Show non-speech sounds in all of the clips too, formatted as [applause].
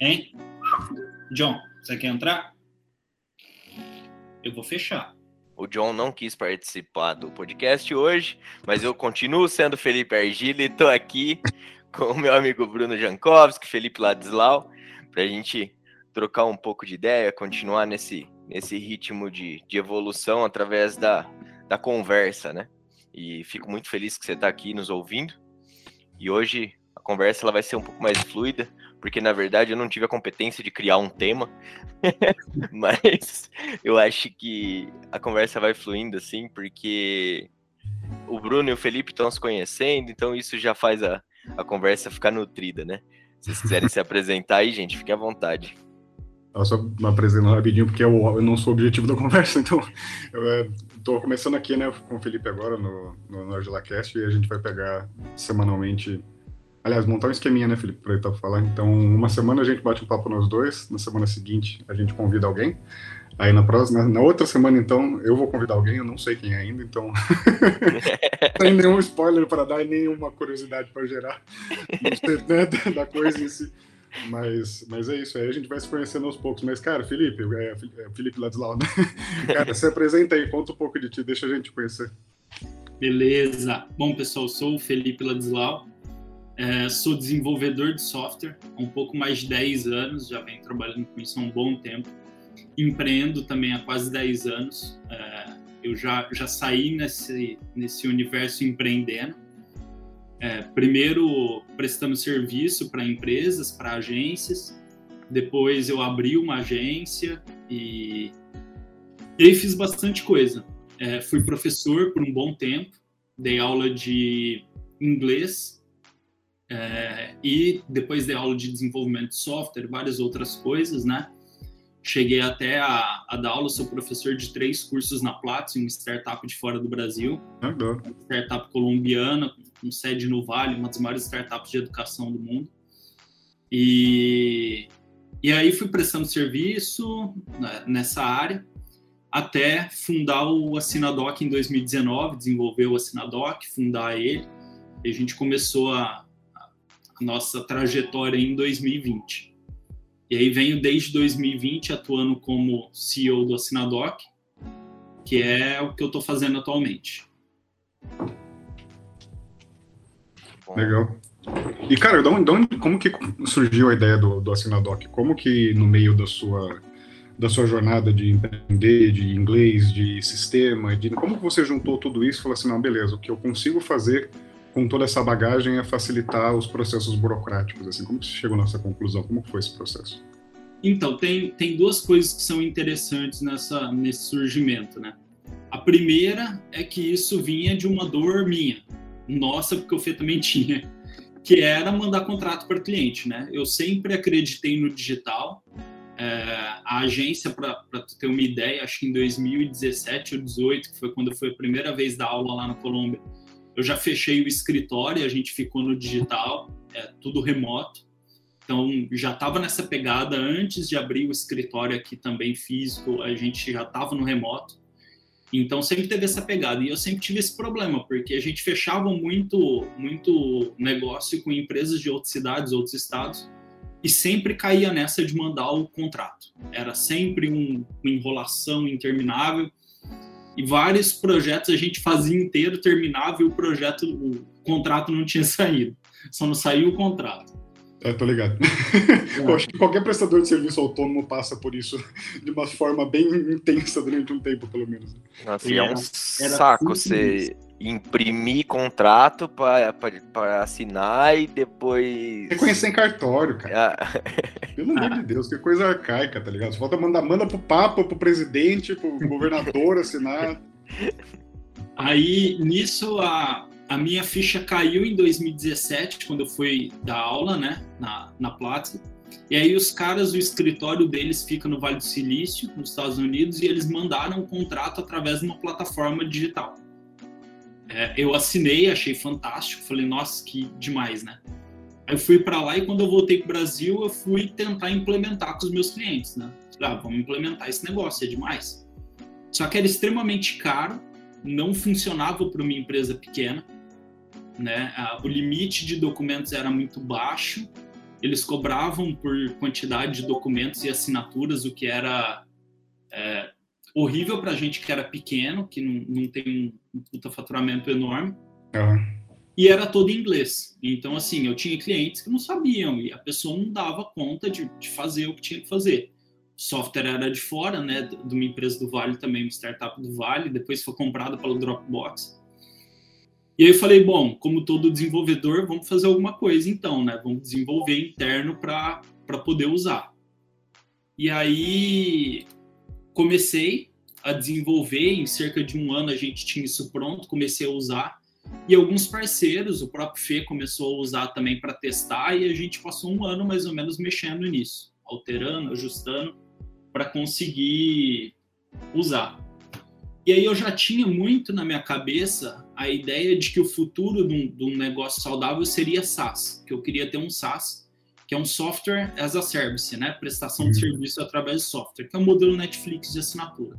Hein? John, você quer entrar? Eu vou fechar. O John não quis participar do podcast hoje, mas eu continuo sendo Felipe Argila e tô aqui [laughs] com o meu amigo Bruno Jankowski, Felipe Ladislau, para a gente trocar um pouco de ideia, continuar nesse, nesse ritmo de, de evolução através da, da conversa, né? E fico muito feliz que você está aqui nos ouvindo. E hoje a conversa ela vai ser um pouco mais fluida, porque na verdade eu não tive a competência de criar um tema, [laughs] mas eu acho que a conversa vai fluindo assim, porque o Bruno e o Felipe estão se conhecendo, então isso já faz a, a conversa ficar nutrida, né? Se vocês quiserem se apresentar aí, gente, fiquem à vontade. Eu só me apresento rapidinho, porque eu, eu, não sou o objetivo da conversa, [laughs] então eu estou começando aqui né, com o Felipe agora no, no, no e a gente vai pegar semanalmente Aliás, montar um esqueminha, né, Felipe, para ele falar. Então, uma semana a gente bate um papo nós dois, na semana seguinte a gente convida alguém. Aí na próxima, na outra semana, então, eu vou convidar alguém, eu não sei quem é ainda, então. [laughs] Sem nenhum spoiler para dar e nenhuma curiosidade para gerar [laughs] né, da coisa em si. Mas, mas é isso, aí a gente vai se conhecendo aos poucos. Mas, cara, Felipe, é, é Felipe Ladislau, né? [laughs] Cara, se apresenta aí, conta um pouco de ti, deixa a gente conhecer. Beleza. Bom, pessoal, sou o Felipe Ladislau, é, sou desenvolvedor de software há um pouco mais de 10 anos, já venho trabalhando com isso há um bom tempo. Empreendo também há quase 10 anos. É, eu já, já saí nesse, nesse universo empreendendo. É, primeiro prestando serviço para empresas, para agências. Depois eu abri uma agência e, e fiz bastante coisa. É, fui professor por um bom tempo, dei aula de inglês é, e depois de aula de desenvolvimento de software, várias outras coisas, né? Cheguei até a, a dar aula, sou professor de três cursos na Platzi, uma startup de fora do Brasil. Uma startup colombiana, com sede no Vale, uma das maiores startups de educação do mundo. E, e aí fui prestando serviço né, nessa área, até fundar o Assinadoc em 2019, desenvolver o Assinadoc, fundar ele. E a gente começou a, nossa trajetória em 2020. E aí venho desde 2020 atuando como CEO do Assinadoc, que é o que eu estou fazendo atualmente. Legal. E, cara, de onde, como que surgiu a ideia do, do Assinadoc? Como que no meio da sua, da sua jornada de empreender, de inglês, de sistema, de como que você juntou tudo isso e falou assim, não, beleza, o que eu consigo fazer com toda essa bagagem é facilitar os processos burocráticos? Assim, como você chegou nessa conclusão? Como foi esse processo? Então, tem, tem duas coisas que são interessantes nessa, nesse surgimento, né? A primeira é que isso vinha de uma dor minha, nossa, porque eu também [laughs] tinha, que era mandar contrato para cliente, né? Eu sempre acreditei no digital. É, a agência, para ter uma ideia, acho que em 2017 ou 2018, que foi quando foi a primeira vez da aula lá na Colômbia, eu já fechei o escritório, a gente ficou no digital, é tudo remoto. Então já estava nessa pegada antes de abrir o escritório aqui também físico, a gente já estava no remoto. Então sempre teve essa pegada e eu sempre tive esse problema porque a gente fechava muito muito negócio com empresas de outras cidades, outros estados e sempre caía nessa de mandar o contrato. Era sempre um, uma enrolação interminável e vários projetos a gente fazia inteiro, terminava e o projeto, o contrato não tinha [laughs] saído. Só não saiu o contrato. É, tô ligado. É. [laughs] Eu acho que qualquer prestador de serviço autônomo passa por isso [laughs] de uma forma bem intensa durante um tempo, pelo menos. Nossa, é um saco você imprimir contrato para assinar e depois. Reconhecer em cartório, cara. Ah. [laughs] Pelo amor de Deus, que coisa arcaica, tá ligado? Só falta mandar manda pro Papa, pro presidente, pro governador assinar. Aí, nisso, a, a minha ficha caiu em 2017, quando eu fui dar aula, né, na, na Platzi. E aí os caras, o escritório deles fica no Vale do Silício, nos Estados Unidos, e eles mandaram um contrato através de uma plataforma digital. É, eu assinei, achei fantástico, falei, nossa, que demais, né? Aí eu fui para lá e quando eu voltei para o Brasil, eu fui tentar implementar com os meus clientes, né? Falei, ah, vamos implementar esse negócio, é demais. Só que era extremamente caro, não funcionava para uma empresa pequena, né? O limite de documentos era muito baixo eles cobravam por quantidade de documentos e assinaturas, o que era é, horrível para a gente que era pequeno, que não, não tem um puta faturamento enorme. Uhum. E era todo em inglês. Então, assim, eu tinha clientes que não sabiam e a pessoa não dava conta de, de fazer o que tinha que fazer. O software era de fora, né, de uma empresa do Vale também, uma startup do Vale, depois foi comprada pelo Dropbox. E aí eu falei, bom, como todo desenvolvedor, vamos fazer alguma coisa então, né? Vamos desenvolver interno para poder usar. E aí comecei a desenvolver, em cerca de um ano a gente tinha isso pronto, comecei a usar. E alguns parceiros, o próprio Fê começou a usar também para testar, e a gente passou um ano mais ou menos mexendo nisso, alterando, ajustando, para conseguir usar. E aí eu já tinha muito na minha cabeça a ideia de que o futuro de um, de um negócio saudável seria SaaS, que eu queria ter um SaaS, que é um software as a service, né? Prestação de uhum. serviço através de software, que é o modelo Netflix de assinatura.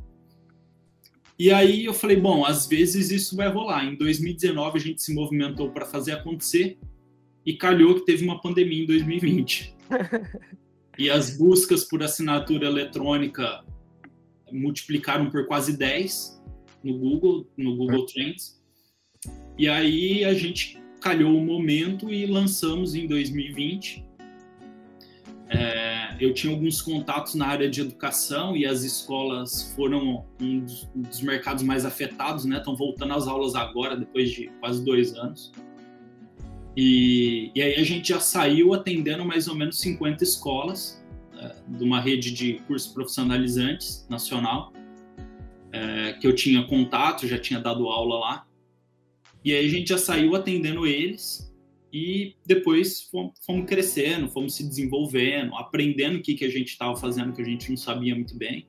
E aí eu falei, bom, às vezes isso vai rolar. Em 2019 a gente se movimentou para fazer acontecer e calhou que teve uma pandemia em 2020. e as buscas por assinatura eletrônica multiplicaram por quase 10 no Google, no Google Trends. E aí a gente calhou o momento e lançamos em 2020. É, eu tinha alguns contatos na área de educação e as escolas foram um dos, um dos mercados mais afetados, né? Estão voltando às aulas agora, depois de quase dois anos. E, e aí a gente já saiu atendendo mais ou menos 50 escolas é, de uma rede de cursos profissionalizantes nacional, é, que eu tinha contato, já tinha dado aula lá. E aí a gente já saiu atendendo eles e depois fomos, crescendo, fomos se desenvolvendo, aprendendo o que, que a gente estava fazendo que a gente não sabia muito bem.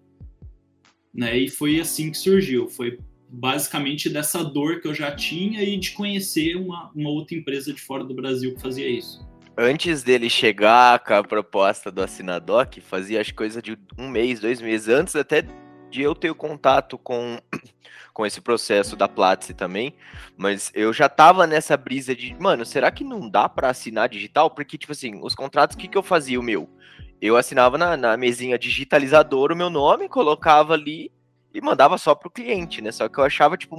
Né? E foi assim que surgiu. Foi basicamente dessa dor que eu já tinha e de conhecer uma, uma outra empresa de fora do Brasil que fazia isso. Antes dele chegar com a proposta do Assinadoc, fazia as coisas de um mês, dois meses antes até de eu ter contato com com esse processo da Platzi também, mas eu já tava nessa brisa de, mano, será que não dá para assinar digital? Porque, tipo assim, os contratos, o que, que eu fazia o meu? Eu assinava na, na mesinha digitalizadora o meu nome, colocava ali e mandava só pro cliente, né? Só que eu achava, tipo,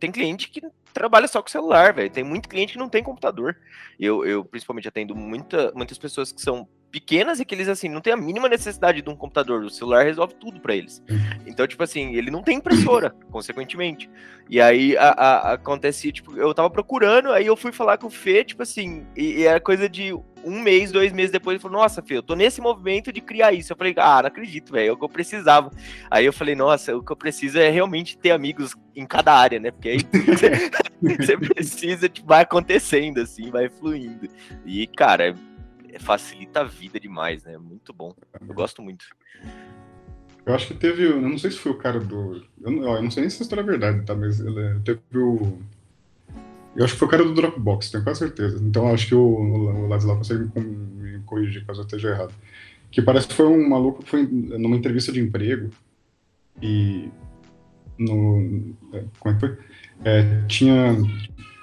tem cliente que trabalha só com celular, velho. Tem muito cliente que não tem computador. Eu, eu principalmente atendo muita, muitas pessoas que são pequenas e que eles, assim, não tem a mínima necessidade de um computador. O celular resolve tudo para eles. Uhum. Então, tipo assim, ele não tem impressora, [clears throat] consequentemente. E aí a, a, acontecia, tipo, eu tava procurando, aí eu fui falar com o Fê, tipo assim, e, e era coisa de um mês, dois meses depois, ele falou, nossa, Fê, eu tô nesse movimento de criar isso. Eu falei, ah, não acredito, velho, é o que eu precisava. Aí eu falei, nossa, o que eu preciso é realmente ter amigos em cada área, né? Porque aí [laughs] [laughs] você precisa, tipo, vai acontecendo, assim, vai fluindo. E, cara, facilita a vida demais, né? Muito bom. Eu gosto muito. Eu acho que teve. Eu não sei se foi o cara do. Eu não, eu não sei nem se a história é verdade, tá? Mas ele, teve o. Eu acho que foi o cara do Dropbox, tenho quase certeza. Então acho que o, o Ladislau consegue me corrigir caso eu esteja errado. Que parece que foi um maluco que foi numa entrevista de emprego e. No, é, como é que foi? É, tinha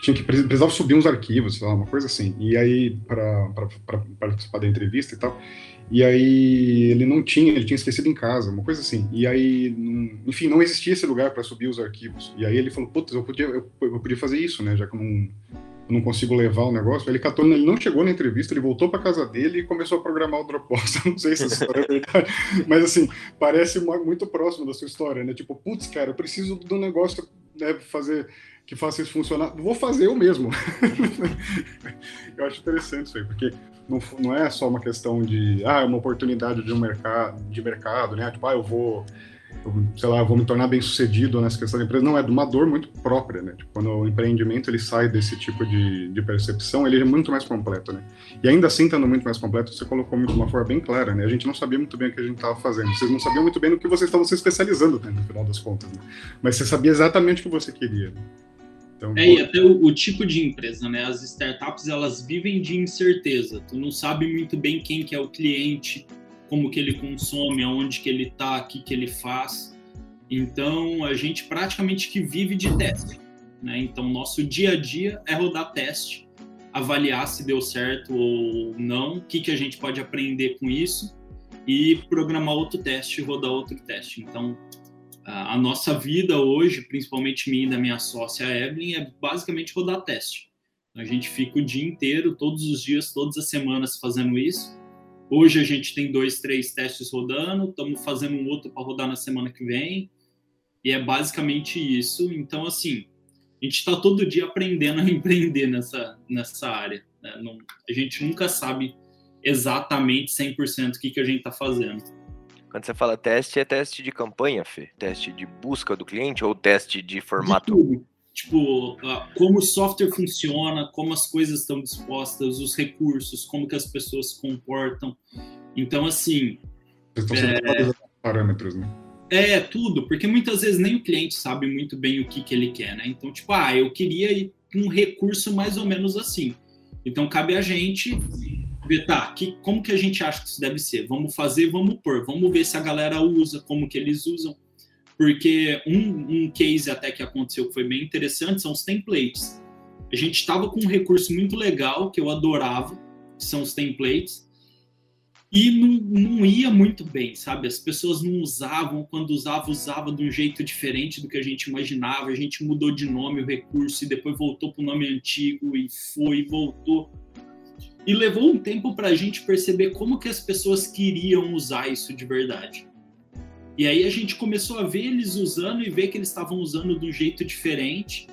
tinha que precisava subir uns arquivos, sei lá, uma coisa assim. E aí para participar da entrevista e tal. E aí ele não tinha, ele tinha esquecido em casa, uma coisa assim. E aí, enfim, não existia esse lugar para subir os arquivos. E aí ele falou, putz, eu podia, eu, eu, podia fazer isso, né? Já que eu não, eu não consigo levar o negócio. Ele catou, ele não chegou na entrevista, ele voltou para casa dele e começou a programar o Dropbox. [laughs] não sei se essa história é verdade, mas assim, parece muito próximo da sua história, né? Tipo, putz, cara, eu preciso do negócio, né, fazer que faça isso funcionar, vou fazer eu mesmo. [laughs] eu acho interessante isso aí, porque não, não é só uma questão de, ah, é uma oportunidade de um mercado, de mercado, né? Tipo, ah, eu vou, sei lá, vou me tornar bem sucedido nessa questão da empresa. Não, é de uma dor muito própria, né? Tipo, quando o empreendimento ele sai desse tipo de, de percepção, ele é muito mais completo, né? E ainda assim, estando muito mais completo, você colocou de uma forma bem clara, né? A gente não sabia muito bem o que a gente estava fazendo. Vocês não sabiam muito bem no que vocês estavam se especializando, né, no final das contas. Né? Mas você sabia exatamente o que você queria. Né? Então, é, e até o, o, tipo de empresa, né? As startups, elas vivem de incerteza. Tu não sabe muito bem quem que é o cliente, como que ele consome, aonde que ele tá, o que que ele faz. Então, a gente praticamente que vive de teste, né? Então, nosso dia a dia é rodar teste avaliar se deu certo ou não, o que, que a gente pode aprender com isso e programar outro teste, rodar outro teste. Então, a nossa vida hoje, principalmente minha e da minha sócia Evelyn, é basicamente rodar teste. A gente fica o dia inteiro, todos os dias, todas as semanas fazendo isso. Hoje a gente tem dois, três testes rodando, estamos fazendo um outro para rodar na semana que vem. E é basicamente isso. Então, assim, a gente está todo dia aprendendo a [laughs] empreender nessa, nessa área. Né? Não, a gente nunca sabe exatamente 100% o que, que a gente está fazendo. Quando você fala teste, é teste de campanha, Fê? Teste de busca do cliente ou teste de formato? De tipo, como o software funciona, como as coisas estão dispostas, os recursos, como que as pessoas se comportam. Então, assim... Vocês estão é... parâmetros, né? É, tudo, porque muitas vezes nem o cliente sabe muito bem o que, que ele quer, né? Então, tipo, ah, eu queria um recurso mais ou menos assim. Então, cabe a gente ver, tá, que, como que a gente acha que isso deve ser? Vamos fazer, vamos pôr, vamos ver se a galera usa, como que eles usam. Porque um, um case até que aconteceu que foi bem interessante são os templates. A gente estava com um recurso muito legal que eu adorava, que são os templates, e não, não ia muito bem, sabe? As pessoas não usavam, quando usava, usava de um jeito diferente do que a gente imaginava. A gente mudou de nome o recurso e depois voltou para o nome antigo e foi e voltou. E levou um tempo para a gente perceber como que as pessoas queriam usar isso de verdade. E aí a gente começou a ver eles usando e ver que eles estavam usando de um jeito diferente.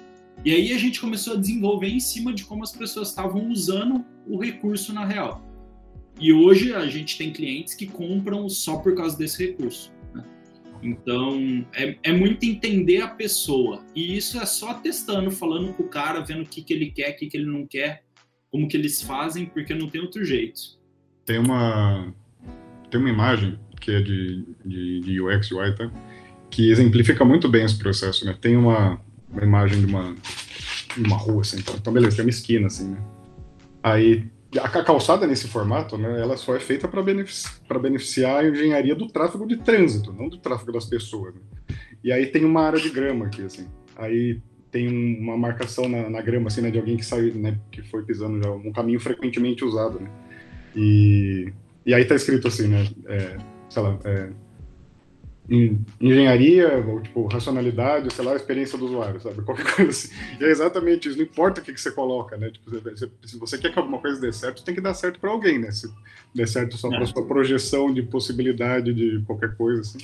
E aí a gente começou a desenvolver em cima de como as pessoas estavam usando o recurso na real. E hoje a gente tem clientes que compram só por causa desse recurso. Né? Então, é, é, muito entender a pessoa. E isso é só testando, falando com o cara, vendo o que, que ele quer, o que, que ele não quer, como que eles fazem, porque não tem outro jeito. Tem uma, tem uma imagem que é de, de, de UX UI, tá? que exemplifica muito bem esse processo. Né? Tem uma, uma imagem de uma, uma rua, assim, então, beleza, tem uma esquina, assim, né? Aí a calçada nesse formato, né, ela só é feita para beneficiar, beneficiar a engenharia do tráfego de trânsito, não do tráfego das pessoas. Né? E aí tem uma área de grama aqui, assim. Aí tem uma marcação na, na grama, assim, né, de alguém que saiu, né, que foi pisando já um caminho frequentemente usado, né? E, e aí tá escrito assim, né, é, sei lá, é, engenharia, ou tipo, racionalidade, sei lá, experiência do usuário, sabe? [laughs] Qualquer coisa assim. E é exatamente isso, não importa o que, que você coloca, né? Tipo, você, se você quer que alguma coisa dê certo, tem que dar certo para alguém, né? Se der certo só para é. sua projeção de possibilidade de qualquer coisa, assim.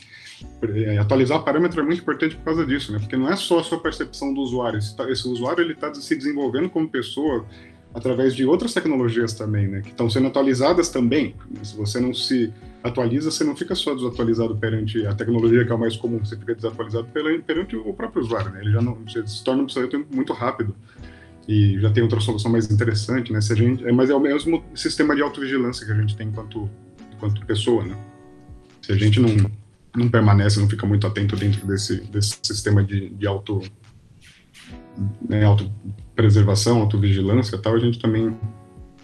É, atualizar parâmetro é muito importante por causa disso, né? Porque não é só a sua percepção do usuário, esse, tá, esse usuário ele está se desenvolvendo como pessoa através de outras tecnologias também, né? Que estão sendo atualizadas também. Se você não se atualiza, você não fica só desatualizado perante a tecnologia que é o mais comum, você fica desatualizado perante o próprio usuário, né? Ele já não se torna um obsoleto muito rápido e já tem outra solução mais interessante, né? Se a gente, mas é o mesmo sistema de autovigilância que a gente tem enquanto, enquanto pessoa, né? Se a gente não, não permanece, não fica muito atento dentro desse, desse sistema de, de auto, né, autopreservação, autovigilância e tal, a gente também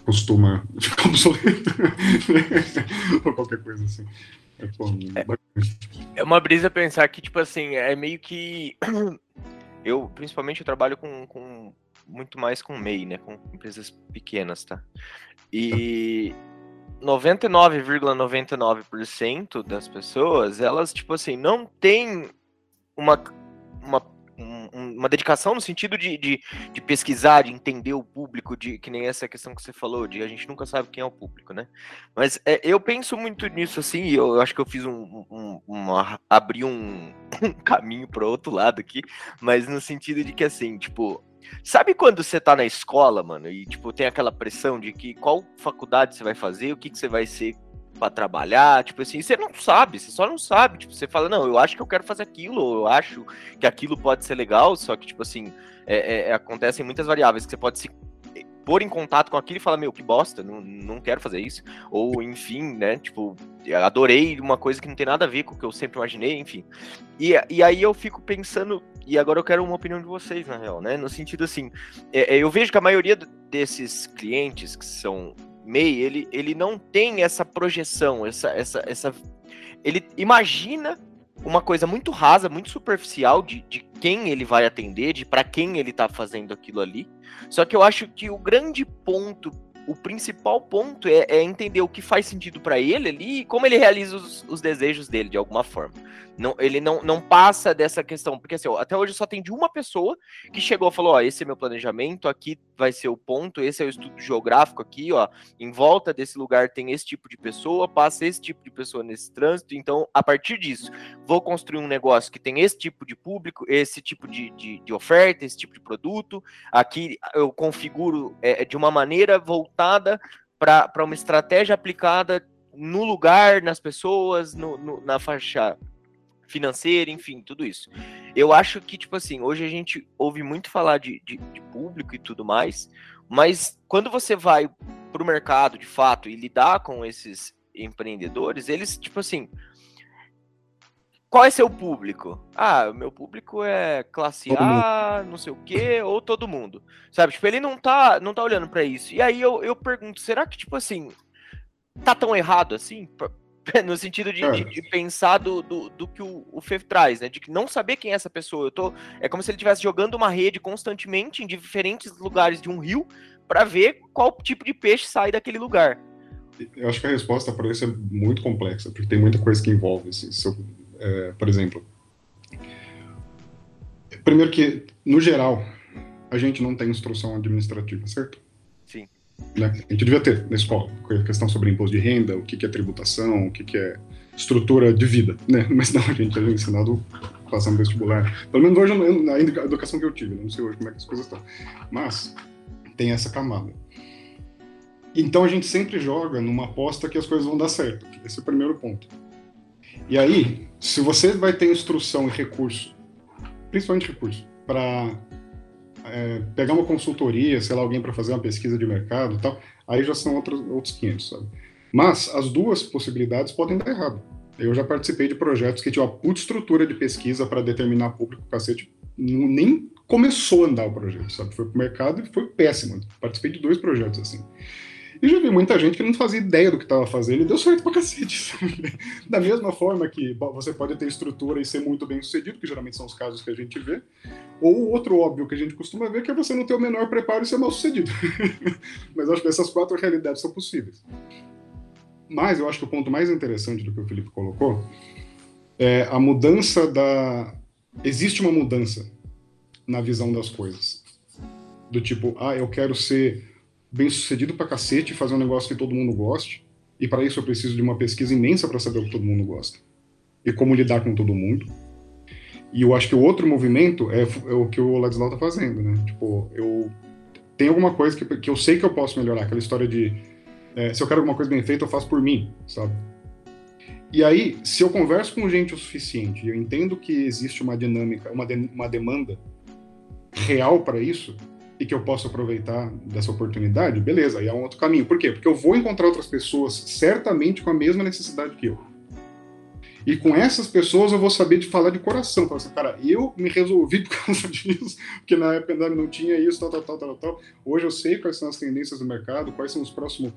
costuma ficar [laughs] obsoleto. [laughs] Ou qualquer coisa assim. É, é, é, uma brisa pensar que, tipo assim, é meio que. [clears throat] Eu, principalmente, eu trabalho com, com muito mais com MEI, né? Com empresas pequenas, tá? E 99,99% das pessoas, elas, tipo assim, não tem uma, uma uma dedicação no sentido de, de, de, pesquisar, de entender o público, de que nem essa questão que você falou, de a gente nunca sabe quem é o público, né? Mas é, eu penso muito nisso assim, eu acho que eu fiz um, um uma, abri um, um [laughs] caminho para outro lado aqui, mas no sentido de que assim, tipo, Sabe quando você tá na escola, mano, e tipo tem aquela pressão de que qual faculdade você vai fazer, o que, que você vai ser para trabalhar, tipo assim, você não sabe, você só não sabe, tipo, você fala, não, eu acho que eu quero fazer aquilo, ou eu acho que aquilo pode ser legal, só que, tipo assim, é, é, é acontecem muitas variáveis que você pode se pôr em contato com aquilo e falar, meu, que bosta, não, não quero fazer isso, ou enfim, né, tipo, adorei uma coisa que não tem nada a ver com o que eu sempre imaginei, enfim. E, e aí eu fico pensando, e agora eu quero uma opinião de vocês, na real, né, no sentido assim, é, é eu vejo que a maioria desses clientes que são MEI, ele, ele não tem essa projeção, essa, essa, essa. Ele imagina uma coisa muito rasa, muito superficial de, de quem ele vai atender, de para quem ele está fazendo aquilo ali. Só que eu acho que o grande ponto o principal ponto é, é, entender o que faz sentido para ele ali e como ele realiza os, os, desejos dele de alguma forma. Não, ele não, não passa dessa questão, porque assim, ó, até hoje só tem de uma pessoa que chegou e falou: ó, esse é meu planejamento, aqui vai ser o ponto, esse é o estudo geográfico aqui, ó, em volta desse lugar tem esse tipo de pessoa, passa esse tipo de pessoa nesse trânsito, então a partir disso, vou construir um negócio que tem esse tipo de público, esse tipo de, de, de oferta, esse tipo de produto, aqui eu configuro é, de uma maneira voltada para uma estratégia aplicada no lugar, nas pessoas, no, no, na faixa financeira, enfim, tudo isso. Eu acho que, tipo assim, hoje a gente ouve muito falar de, de, de público e tudo mais, mas quando você vai para o mercado, de fato, e lidar com esses empreendedores, eles, tipo assim, qual é seu público? Ah, o meu público é classe A, não sei o quê, ou todo mundo. Sabe? Tipo, ele não tá, não tá olhando para isso. E aí eu, eu pergunto, será que, tipo assim, tá tão errado assim? [laughs] no sentido de, de, de, pensar do, do, do que o, o Fef traz, né? De não saber quem é essa pessoa. Eu tô, é como se ele estivesse jogando uma rede constantemente em diferentes lugares de um rio para ver qual tipo de peixe sai daquele lugar. Eu acho que a resposta para isso é muito complexa, porque tem muita coisa que envolve. Assim, se eu, é, por exemplo, primeiro que, no geral, a gente não tem instrução administrativa, certo? Né, a gente devia ter na escola, questão sobre imposto de renda, o que, é tributação, o que, é estrutura de vida, né? [laughs] Mas não, a gente é ensinado passando vestibular. Pelo menos hoje, na educação que eu tive, né? não sei hoje como é que as coisas estão. Mas tem essa camada. Então a gente sempre joga numa aposta que as coisas vão dar certo. Esse é o primeiro ponto. E aí, se você vai ter instrução e recurso, principalmente recurso, para é, pegar uma consultoria, sei lá, alguém para fazer uma pesquisa de mercado e tal, aí já são outros, outros 500, sabe? Mas as duas possibilidades podem dar errado. Eu já participei de projetos que tinham uma puta estrutura de pesquisa para determinar público, cacete, nem começou a andar o projeto, sabe? Foi pro mercado e foi péssimo. Participei de dois projetos assim. E já vi muita gente que não fazia ideia do que estava fazendo e deu certo pra cacete. [laughs] da mesma forma que você pode ter estrutura e ser muito bem sucedido, que geralmente são os casos que a gente vê, ou outro óbvio que a gente costuma ver, que é você não ter o menor preparo e ser mal sucedido. [laughs] Mas acho que essas quatro realidades são possíveis. Mas eu acho que o ponto mais interessante do que o Felipe colocou é a mudança da. Existe uma mudança na visão das coisas. Do tipo, ah, eu quero ser bem sucedido pra cacete, fazer um negócio que todo mundo goste. E para isso eu preciso de uma pesquisa imensa para saber o que todo mundo gosta. E como lidar com todo mundo. E eu acho que o outro movimento é, é o que o Ladislau tá fazendo, né? Tipo, eu tem alguma coisa que, que eu sei que eu posso melhorar, aquela história de é, se eu quero alguma coisa bem feita, eu faço por mim, sabe? E aí, se eu converso com gente o suficiente, eu entendo que existe uma dinâmica, uma, de, uma demanda real para isso, e que eu posso aproveitar dessa oportunidade, beleza, aí é um outro caminho. Por quê? Porque eu vou encontrar outras pessoas certamente com a mesma necessidade que eu. E com essas pessoas eu vou saber de falar de coração. Falar assim, cara, eu me resolvi por [laughs] causa disso, porque na época não tinha isso, tal, tal, tal, tal, tal. Hoje eu sei quais são as tendências do mercado, quais são os próximos,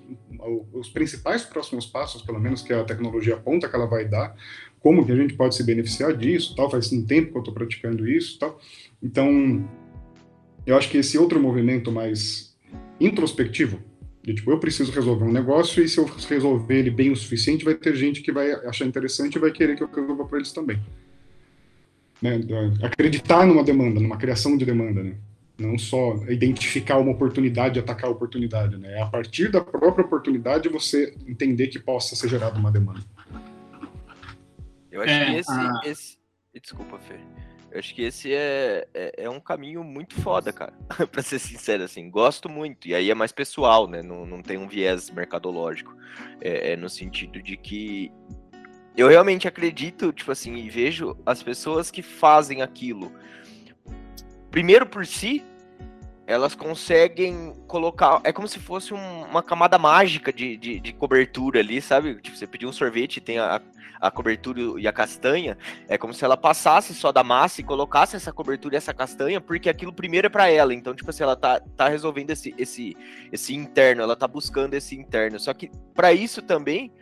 os principais próximos passos, pelo menos, que a tecnologia aponta que ela vai dar, como que a gente pode se beneficiar disso, tal. Faz um tempo que eu estou praticando isso, tal. Então, eu acho que esse outro movimento mais introspectivo, de tipo, eu preciso resolver um negócio e se eu resolver ele bem o suficiente, vai ter gente que vai achar interessante e vai querer que eu resolva para eles também. Né? Acreditar numa demanda, numa criação de demanda, né? Não só identificar uma oportunidade e atacar a oportunidade, né? É a partir da própria oportunidade você entender que possa ser gerada uma demanda. Eu acho é, que esse, a... esse... Desculpa, Fê. Eu acho que esse é, é, é um caminho muito foda, cara. [laughs] pra ser sincero, assim. Gosto muito. E aí é mais pessoal, né? Não, não tem um viés mercadológico. É, é no sentido de que eu realmente acredito, tipo assim, e vejo as pessoas que fazem aquilo. Primeiro por si, elas conseguem colocar. É como se fosse um, uma camada mágica de, de, de, cobertura ali, sabe? Tipo, você pedir um sorvete tem a, a cobertura e a castanha, é como se ela passasse só da massa e colocasse essa cobertura e essa castanha, porque aquilo primeiro é para ela. Então, tipo assim, ela tá, tá resolvendo esse, esse, esse interno, ela tá buscando esse interno. Só que para isso também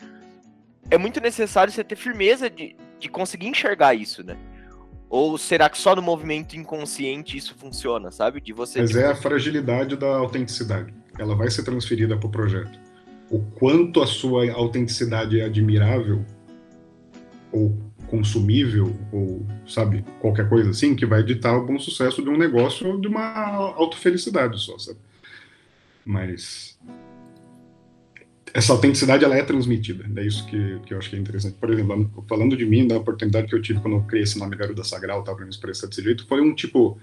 é muito necessário você ter firmeza de, de conseguir enxergar isso, né? Ou será que só no movimento inconsciente isso funciona, sabe? De você. Mas tipo... é a fragilidade da autenticidade. Ela vai ser transferida para o projeto. O quanto a sua autenticidade é admirável ou consumível ou sabe qualquer coisa assim que vai ditar o bom sucesso de um negócio ou de uma autofelicidade só, sabe? Mas essa autenticidade ela é transmitida. É isso que, que eu acho que é interessante. Por exemplo, falando de mim, da oportunidade que eu tive quando eu criei esse nome Garuda Sagral, para me expressar desse jeito, foi um tipo.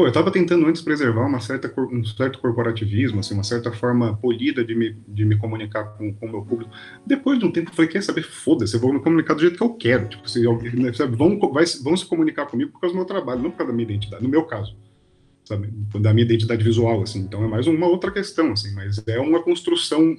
Pô, eu estava tentando antes preservar uma certa, um certo corporativismo, assim, uma certa forma polida de me, de me comunicar com, o meu público. Depois de um tempo, eu falei, quer saber, foda-se, eu vou me comunicar do jeito que eu quero. Tipo, se, sabe, vão, vai, vão se comunicar comigo por causa do meu trabalho, não por causa da minha identidade, no meu caso. Sabe, da minha identidade visual, assim. Então é mais uma outra questão, assim, mas é uma construção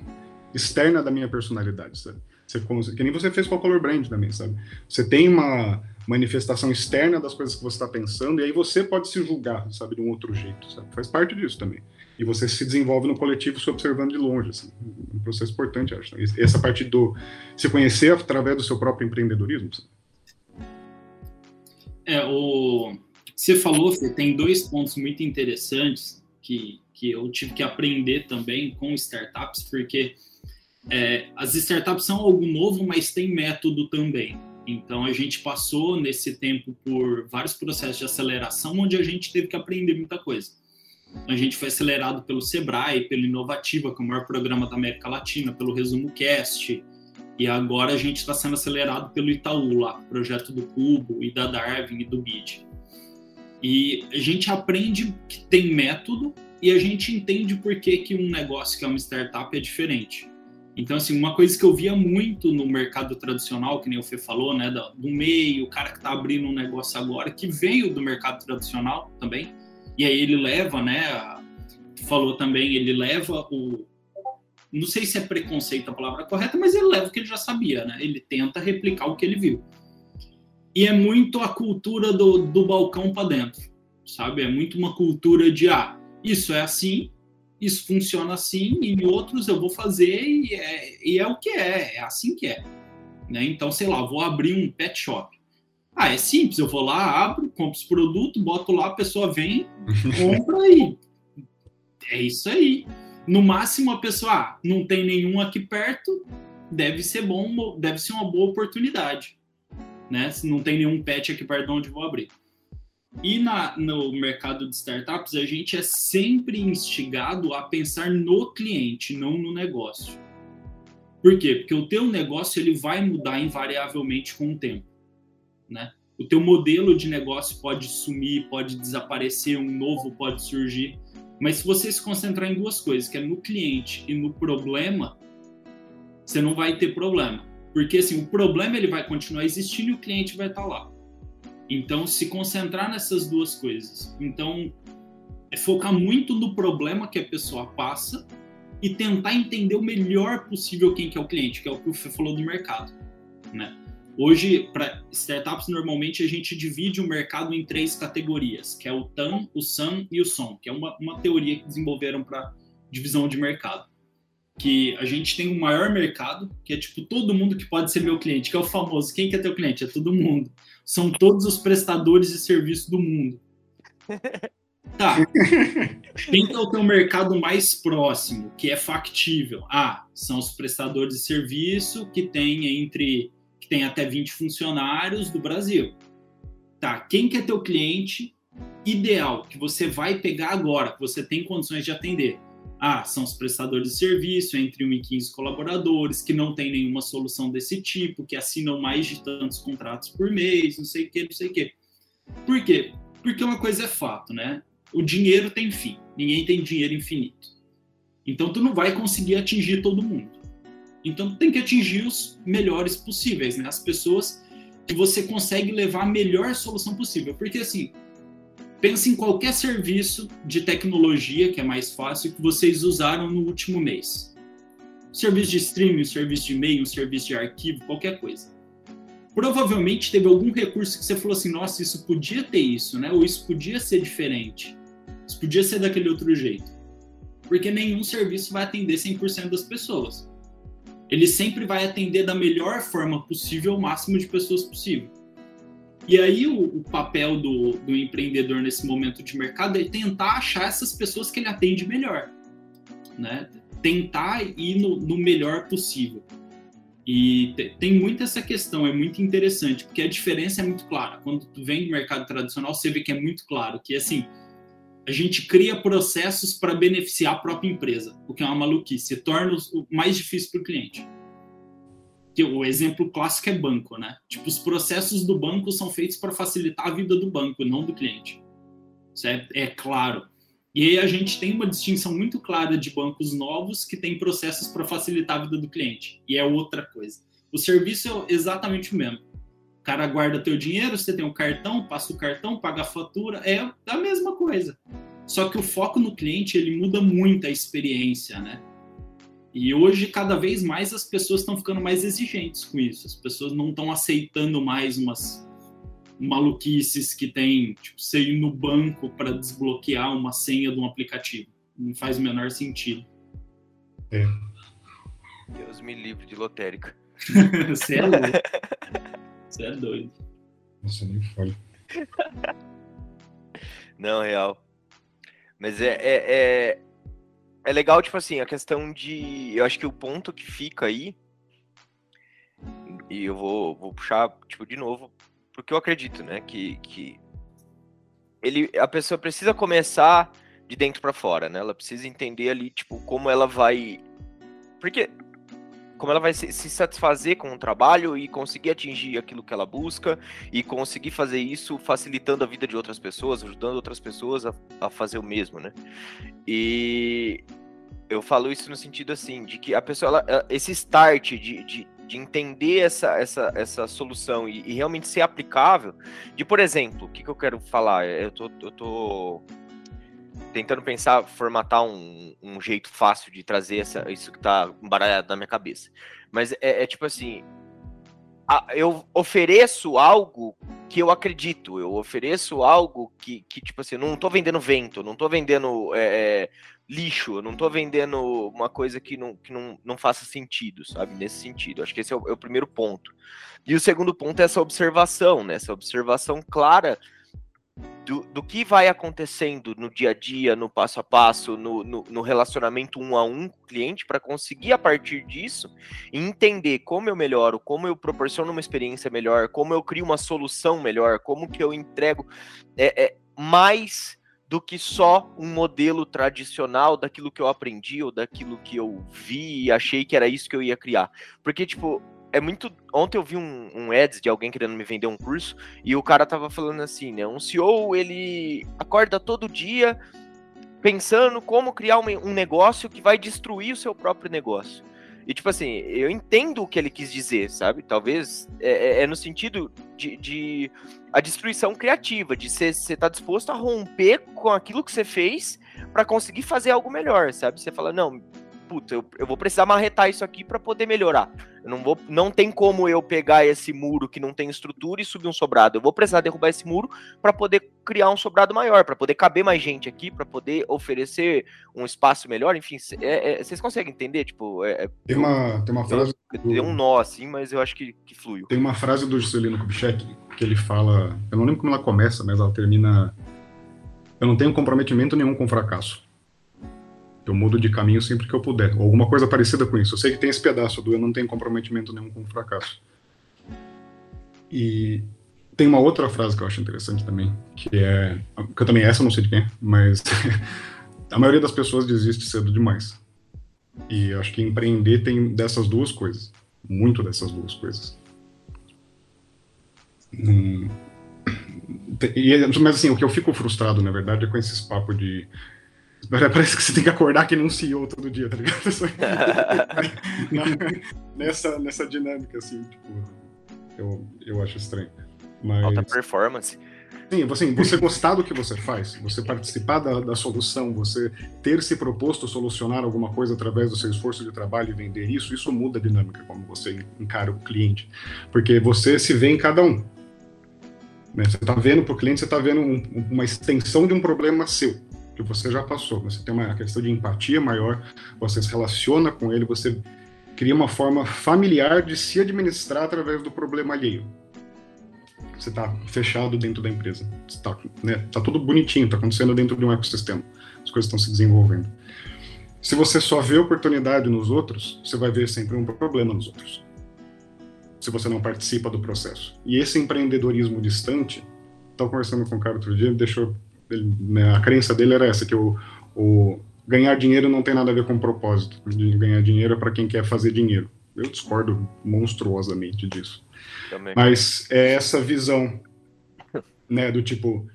externa da minha personalidade, sabe? Você, que nem você fez com a Color Brand também, sabe? Você tem uma manifestação externa das coisas que você está pensando e aí você pode se julgar, sabe, de um outro jeito, sabe? Faz parte disso também. E você se desenvolve no coletivo se observando de longe, assim. Um processo importante, acho. Essa parte do se conhecer através do seu próprio empreendedorismo. Sabe? É, o... Você falou, Fê, tem dois pontos muito interessantes que, que eu tive que aprender também com startups, porque é, as startups são algo novo, mas tem método também. Então a gente passou nesse tempo por vários processos de aceleração, onde a gente teve que aprender muita coisa. A gente foi acelerado pelo Sebrae, pelo Inovativa, que é o maior programa da América Latina, pelo Resumo Cast, e agora a gente está sendo acelerado pelo Itaú, lá, projeto do Cubo e da Darwin e do BID. E a gente aprende que tem método e a gente entende por que, que um negócio que é uma startup é diferente. Então, assim, uma coisa que eu via muito no mercado tradicional, que nem o Fê falou, né, do, meio, o cara que está abrindo um negócio agora, que veio do mercado tradicional também, e aí ele leva, né, falou também, ele leva o, não sei se é preconceito a palavra correta, mas ele leva o que ele já sabia, né, ele tenta replicar o que ele viu. E é muito a cultura do, do balcão para dentro, sabe? É muito uma cultura de, ah, isso é assim, isso funciona assim, e em outros eu vou fazer e é, e é o que é, é assim que é. Né? Então, sei lá, vou abrir um pet shop. Ah, é simples, eu vou lá, abro, compro os produtos, boto lá, a pessoa vem, [laughs] compra e é isso aí. No máximo, a pessoa, ah, não tem nenhum aqui perto, deve ser bom, deve ser uma boa oportunidade. Né? Se não tem nenhum pet aqui perto de onde vou abrir. E na, no mercado de startups, a gente é sempre instigado a pensar no cliente, não no negócio. Por quê? Porque o teu negócio ele vai mudar invariavelmente com o tempo, né? O teu modelo de negócio pode sumir, pode desaparecer, um novo pode surgir. Mas se você se concentrar em duas coisas, que é no cliente e no problema, você não vai ter problema. Porque assim, o problema ele vai continuar existindo e o cliente vai estar lá. Então, se concentrar nessas duas coisas. Então, é focar muito no problema que a pessoa passa e tentar entender o melhor possível quem que é o cliente, que é o que o Fê falou do mercado, né? Hoje, para startups, normalmente a gente divide o mercado em três categorias, que é o TAM, o SAM e o SOM, que é uma, uma teoria que desenvolveram para divisão de mercado. Que a gente tem o um maior mercado, que é tipo todo mundo que pode ser meu cliente, que é o famoso, quem quer ter o cliente? É todo mundo são todos os prestadores de serviço do mundo. [laughs] Tá. Quem é o teu mercado mais próximo, que é factível? Ah, são os prestadores de serviço que tem entre que tem até 20 funcionários do Brasil. Tá, quem que é teu cliente ideal que você vai pegar agora, que você tem condições de atender? Ah, são os prestadores de serviço, entre 1 e 15 colaboradores, que não tem nenhuma solução desse tipo, que assinam mais de tantos contratos por mês, não sei o que, não sei o que. Por quê? Porque uma coisa é fato, né? O dinheiro tem fim, ninguém tem dinheiro infinito. Então tu não vai conseguir atingir todo mundo. Então tem que atingir os melhores possíveis, né? As pessoas que você consegue levar a melhor solução possível. Porque assim, Pense em qualquer serviço de tecnologia, que é mais fácil, que vocês usaram no último mês. Serviço de streaming, serviço de e-mail, serviço de arquivo, qualquer coisa. Provavelmente teve algum recurso que você falou assim: nossa, isso podia ter isso, né? Ou isso podia ser diferente. Isso podia ser daquele outro jeito. Porque nenhum serviço vai atender 100% das pessoas. Ele sempre vai atender da melhor forma possível o máximo de pessoas possível. E aí o, o papel do, do, empreendedor nesse momento de mercado é tentar achar essas pessoas que ele atende melhor, né? Tentar ir no, no melhor possível. E te, tem muito essa questão, é muito interessante, porque a diferença é muito clara. Quando tu vem do mercado tradicional, você vê que é muito claro que assim a gente cria processos para beneficiar a própria empresa, o que é uma maluquice, torna o mais difícil para o cliente. Que o exemplo clássico é banco, né? Tipo, os processos do banco são feitos para facilitar a vida do banco, não do cliente. Isso é, é claro. E aí a gente tem uma distinção muito clara de bancos novos que têm processos para facilitar a vida do cliente. E é outra coisa. O serviço é exatamente o mesmo. O cara guarda teu dinheiro, você tem um cartão, passa o cartão, paga a fatura, é a mesma coisa. Só que o foco no cliente, ele muda muito a experiência, né? E hoje, cada vez mais, as pessoas estão ficando mais exigentes com isso. As pessoas não estão aceitando mais umas maluquices que tem, tipo, você ir no banco para desbloquear uma senha de um aplicativo. Não faz o menor sentido. É. Deus me livre de lotérica. [laughs] você é louco. Você é doido. Nossa, nem fala. Não, real. Mas é, é, é, é, legal, tipo assim, a questão de. Eu acho que o ponto que fica aí. E eu vou, vou puxar, tipo, de novo, porque eu acredito, né? Que, que ele, a pessoa precisa começar de dentro para fora, né? Ela precisa entender ali, tipo, como ela vai. Porque como ela vai se, satisfazer com o trabalho e conseguir atingir aquilo que ela busca e conseguir fazer isso facilitando a vida de outras pessoas, ajudando outras pessoas a, a fazer o mesmo, né? E eu falo isso no sentido assim, de que a pessoa, ela, esse start de, de, de, entender essa, essa, essa solução e, e, realmente ser aplicável, de, por exemplo, o que, que eu quero falar? Eu tô, eu tô tentando pensar, formatar um, um jeito fácil de trazer essa, isso que tá embaralhado na minha cabeça. Mas é, é tipo assim, a, eu ofereço algo que eu acredito, eu ofereço algo que, que tipo assim, não tô vendendo vento, não tô vendendo é, é, lixo, não tô vendendo uma coisa que, não, que não, não faça sentido, sabe? Nesse sentido. Acho que esse é o, é o primeiro ponto. E o segundo ponto é essa observação, né? Essa observação clara do, do que vai acontecendo no dia a dia, no passo a passo, no, no, no relacionamento um a um cliente, para conseguir, a partir disso, entender como eu melhoro, como eu proporciono uma experiência melhor, como eu crio uma solução melhor, como que eu entrego é, é mais do que só um modelo tradicional daquilo que eu aprendi ou daquilo que eu vi e achei que era isso que eu ia criar. Porque, tipo, é muito. Ontem eu vi um, um ads de alguém querendo me vender um curso e o cara tava falando assim, né? Um CEO ele acorda todo dia pensando como criar um, um negócio que vai destruir o seu próprio negócio. E, tipo assim, eu entendo o que ele quis dizer, sabe? Talvez é, é, é no sentido de, de, a destruição criativa, de você estar tá disposto a romper com aquilo que você fez para conseguir fazer algo melhor, sabe? Você fala, não, puta, eu, eu vou precisar marretar isso aqui para poder melhorar. Eu não vou, não tem como eu pegar esse muro que não tem estrutura e subir um sobrado. Eu vou precisar derrubar esse muro para poder criar um sobrado maior, para poder caber mais gente aqui, para poder oferecer um espaço melhor. Enfim, é, é, vocês conseguem entender? Tipo, é, é tem uma tem uma frase tem um nó assim, mas eu acho que, que fluiu. Tem uma frase do Juscelino Kubitschek que ele fala, eu não lembro como ela começa, mas ela termina eu não tenho comprometimento nenhum com o fracasso. Eu mudo de caminho sempre que eu puder. Ou alguma coisa parecida com isso. Eu sei que tem esse pedaço do eu não tenho comprometimento nenhum com o fracasso. E tem uma outra frase que eu acho interessante também, que é. Que eu também essa não sei de quem, mas. [laughs] a maioria das pessoas desiste cedo demais. E acho que empreender tem dessas duas coisas. Muito dessas duas coisas. Hum, mas assim, o que eu fico frustrado, na verdade, é com esses papos de Parece que você tem que acordar que não CEO todo dia, tá ligado? [laughs] nessa, nessa dinâmica, assim, tipo, eu, eu acho estranho. Mas... Alta performance. Sim, assim, você gostar do que você faz, você participar da, da solução, você ter se proposto solucionar alguma coisa através do seu esforço de trabalho e vender isso, isso muda a dinâmica como você encara o cliente. Porque você se vê em cada um. Né? Você está vendo para o cliente, você está vendo um, uma extensão de um problema seu que você já passou. Você tem uma questão de empatia maior, você se relaciona com ele, você cria uma forma familiar de se administrar através do problema alheio. Você está fechado dentro da empresa. Está né, tá tudo bonitinho, está acontecendo dentro de um ecossistema. As coisas estão se desenvolvendo. Se você só vê oportunidade nos outros, você vai ver sempre um problema nos outros. Se você não participa do processo. E esse empreendedorismo distante, estava conversando com o cara outro dia, ele deixou. Ele, né, a crença dele era essa, que o, o ganhar dinheiro não tem nada a ver com propósito. De ganhar dinheiro é para quem quer fazer dinheiro. Eu discordo monstruosamente disso. Também. Mas é essa visão, né, do tipo,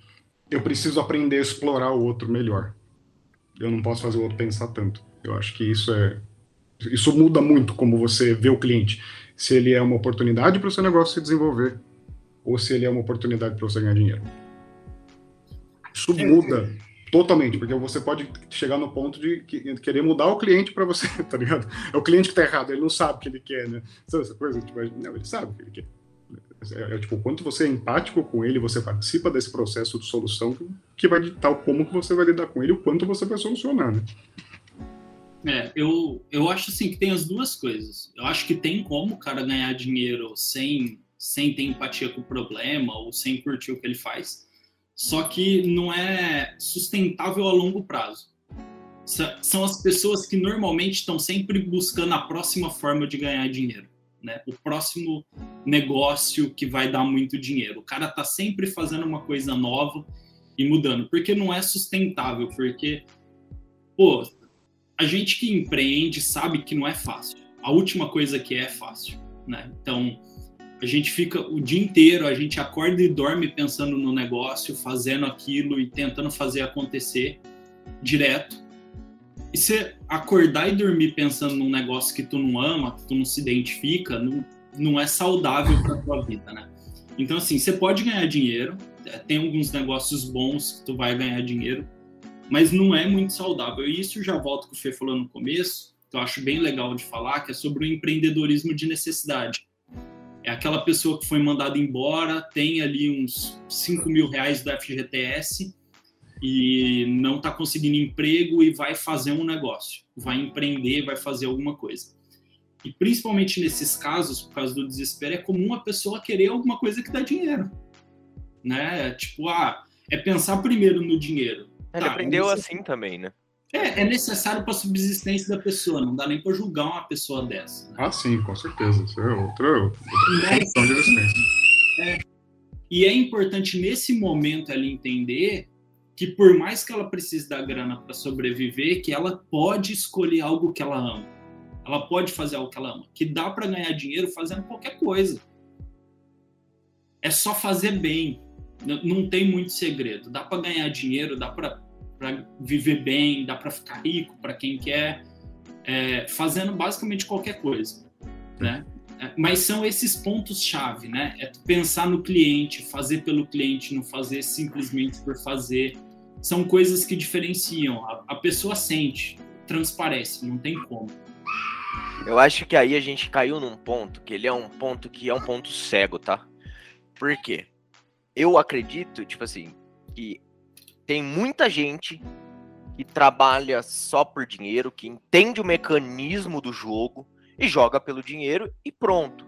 eu preciso aprender a explorar o outro melhor. Eu não posso fazer o outro pensar tanto. Eu acho que isso é isso muda muito como você vê o cliente. Se ele é uma oportunidade para o seu negócio se desenvolver ou se ele é uma oportunidade para você ganhar dinheiro. Isso muda totalmente, porque você pode chegar no ponto de querer mudar o cliente para você, [laughs] tá ligado? É o cliente que tá errado, ele não sabe o que ele quer, né? Sabe essa coisa? Tipo, não, ele sabe o que ele quer. É, é, tipo, quanto você é empático com ele, você participa desse processo de solução que vai ditar como que você vai lidar com ele, o quanto você vai solucionar, né? É, eu, eu acho assim que tem as duas coisas. Eu acho que tem como o cara ganhar dinheiro sem, sem ter empatia com o problema ou sem curtir o que ele faz, só que não é sustentável a longo prazo. São as pessoas que normalmente estão sempre buscando a próxima forma de ganhar dinheiro né? O próximo negócio que vai dar muito dinheiro. O cara tá sempre fazendo uma coisa nova e mudando, porque não é sustentável, porque pô, a gente que empreende sabe que não é fácil. A última coisa que é, é fácil, né? Então, a gente fica o dia inteiro, a gente acorda e dorme pensando no negócio, fazendo aquilo e tentando fazer acontecer direto. E você acordar e dormir pensando num negócio que tu não ama, que tu não se identifica, não, não é saudável para tua vida, né? Então, assim, você pode ganhar dinheiro, é, tem alguns negócios bons que tu vai ganhar dinheiro, mas não é muito saudável. E isso já volto com o Fê falou no começo, que eu acho bem legal de falar, que é sobre o empreendedorismo de necessidade. É aquela pessoa que foi mandada embora, tem ali uns 5 mil reais do FGTS, e não está conseguindo emprego e vai fazer um negócio, vai empreender, vai fazer alguma coisa. E principalmente nesses casos, por causa do desespero, é comum a pessoa querer alguma coisa que dá dinheiro. Né? Tipo, ah, é pensar primeiro no dinheiro. Ele tá, aprendeu assim também, né? É, é necessário para a subsistência da pessoa, não dá nem para julgar uma pessoa dessa. Né? Ah, sim, com certeza. Isso é outra, outra Mas, de existência. É, e é importante nesse momento ela entender que por mais que ela precise da grana para sobreviver, que ela pode escolher algo que ela ama. Ela pode fazer algo que ela ama. Que dá para ganhar dinheiro fazendo qualquer coisa. É só fazer bem. Não tem muito segredo. Dá para ganhar dinheiro, dá para viver bem, dá para ficar rico para quem quer, é, fazendo basicamente qualquer coisa, né? É, mas são esses pontos chave, né? É pensar no cliente, fazer pelo cliente, não fazer simplesmente por fazer são coisas que diferenciam. A, a pessoa sente, transparece, não tem como. Eu acho que aí a gente caiu num ponto que ele é um ponto que é um ponto cego, tá? Por quê? Eu acredito, tipo assim, que tem muita gente que trabalha só por dinheiro, que entende o mecanismo do jogo e joga pelo dinheiro e pronto.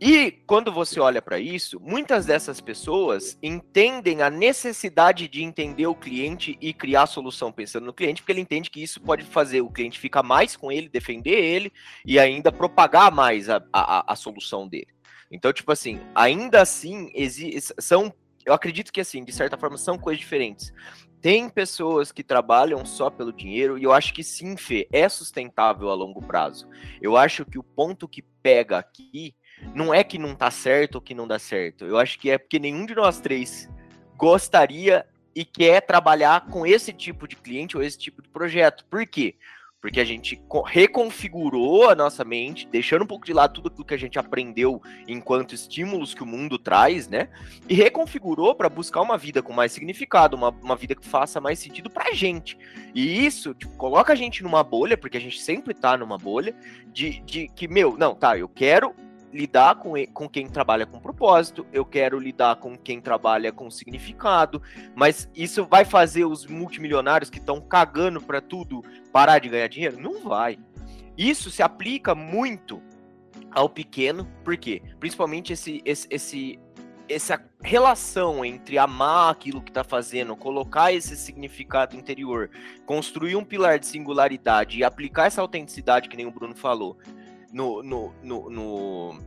E quando você olha para isso, muitas dessas pessoas entendem a necessidade de entender o cliente e criar solução pensando no cliente, porque ele entende que isso pode fazer o cliente ficar mais com ele, defender ele e ainda propagar mais a, a, a solução dele. Então, tipo assim, ainda assim, são. Eu acredito que, assim, de certa forma, são coisas diferentes. Tem pessoas que trabalham só pelo dinheiro e eu acho que sim, Fê, é sustentável a longo prazo. Eu acho que o ponto que pega aqui não é que não tá certo ou que não dá certo. Eu acho que é porque nenhum de nós três gostaria e quer trabalhar com esse tipo de cliente ou esse tipo de projeto. Por quê? Porque a gente reconfigurou a nossa mente, deixando um pouco de lado tudo aquilo que a gente aprendeu enquanto estímulos que o mundo traz, né? E reconfigurou para buscar uma vida com mais significado, uma, uma vida que faça mais sentido pra gente. E isso tipo, coloca a gente numa bolha, porque a gente sempre tá numa bolha, de, de que, meu, não, tá, eu quero lidar com, com quem trabalha com propósito, eu quero lidar com quem trabalha com significado, mas isso vai fazer os multimilionários que estão cagando para tudo parar de ganhar dinheiro? Não vai. Isso se aplica muito ao pequeno, por quê? Principalmente esse, esse, esse essa relação entre amar aquilo que está fazendo, colocar esse significado interior, construir um pilar de singularidade e aplicar essa autenticidade, que nem o Bruno falou, no, no, no, no,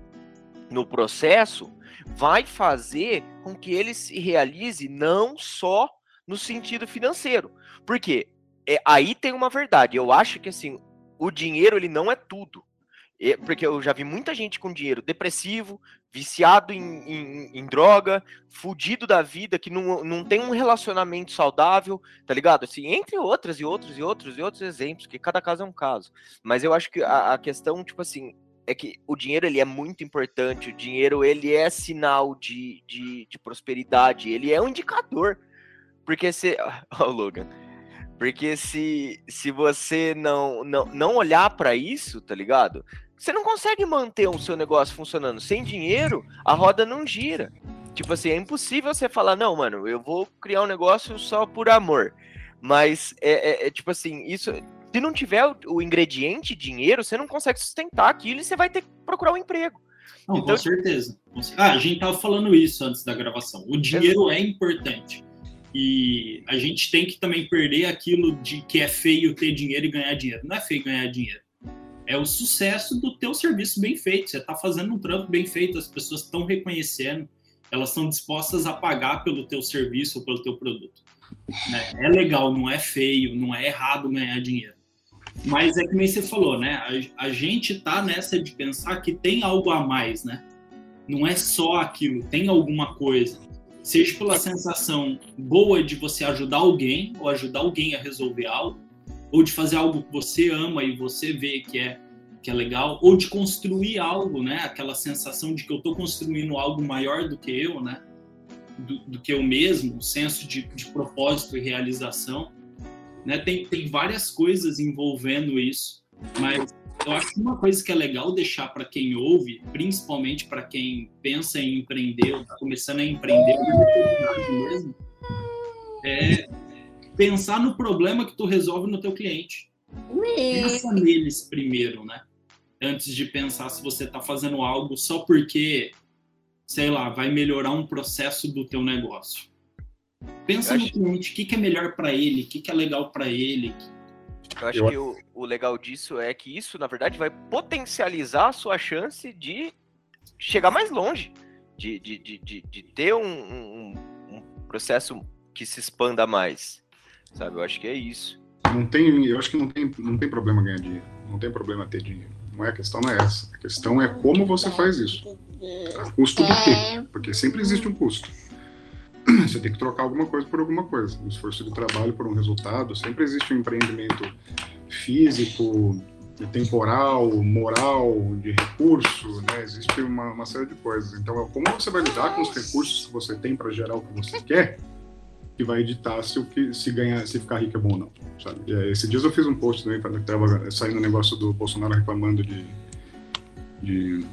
no processo, vai fazer com que ele se realize não só no sentido financeiro. Porque é, aí tem uma verdade. Eu acho que assim, o dinheiro ele não é tudo. Porque eu já vi muita gente com dinheiro depressivo, viciado em, em, em, droga, fudido da vida, que não, não tem um relacionamento saudável, tá ligado? Assim, entre outras e outros e outros e outros exemplos, que cada caso é um caso. Mas eu acho que a, a questão, tipo assim, é que o dinheiro ele é muito importante, o dinheiro ele é sinal de, de, de prosperidade, ele é um indicador. Porque se. [laughs] Ó, oh, Logan. Porque se, se você não, não, não olhar para isso, tá ligado? Você não consegue manter o seu negócio funcionando. Sem dinheiro, a roda não gira. Tipo assim, é impossível você falar, não, mano, eu vou criar um negócio só por amor. Mas é, é, é tipo assim, isso. Se não tiver o, o, ingrediente dinheiro, você não consegue sustentar aquilo e você vai ter que procurar um emprego. Não, então, com certeza. Ah, a gente tava falando isso antes da gravação. O dinheiro é importante. E a gente tem que também perder aquilo de que é feio ter dinheiro e ganhar dinheiro. Não é feio ganhar dinheiro é o sucesso do teu serviço bem feito. Você está fazendo um trampo bem feito, as pessoas estão reconhecendo, elas estão dispostas a pagar pelo teu serviço ou pelo teu produto. Né? É legal, não é feio, não é errado ganhar dinheiro. Mas é que nem você falou, né? A, a gente está nessa de pensar que tem algo a mais, né? Não é só aquilo, tem alguma coisa. Seja pela sensação boa de você ajudar alguém ou ajudar alguém a resolver algo, ou de fazer algo que você ama e você vê que é que é legal, ou de construir algo, né? Aquela sensação de que eu estou construindo algo maior do que eu, né? Do, do que eu mesmo, o senso de, de, propósito e realização, né? Tem, tem várias coisas envolvendo isso, mas eu acho que uma coisa que é legal deixar para quem ouve, principalmente para quem pensa em empreender, ou está começando a empreender, mesmo, é pensar no problema que tu resolve no teu cliente. Pensa neles primeiro, né? Antes de pensar se você está fazendo algo só porque, sei lá, vai melhorar um processo do teu negócio. Pensa Eu no acho... cliente, o que, que é melhor para ele, o que, que é legal para ele. Eu acho Eu... que o, o legal disso é que isso, na verdade, vai potencializar a sua chance de chegar mais longe, de, de, de, de, de ter um, um, um processo que se expanda mais. Sabe? Eu acho que é isso. Não tem, eu acho que não tem, não tem problema ganhar dinheiro. Não tem problema ter dinheiro. Não é a questão não é essa. A questão é como você faz isso. A custo do quê? Porque sempre existe um custo. [clears throat] Você tem que trocar alguma coisa por alguma coisa. Um esforço de trabalho por um resultado. Sempre existe um empreendimento físico, temporal, moral, de recurso, né? Existe uma, uma série de coisas. Então, como você vai lidar com os recursos que você tem para gerar o que você quer? Que vai editar se o que se ganhar, se ficar rico é bom ou não, sabe? E, esse dia eu fiz um post também para tava saindo o negócio do Bolsonaro reclamando de, de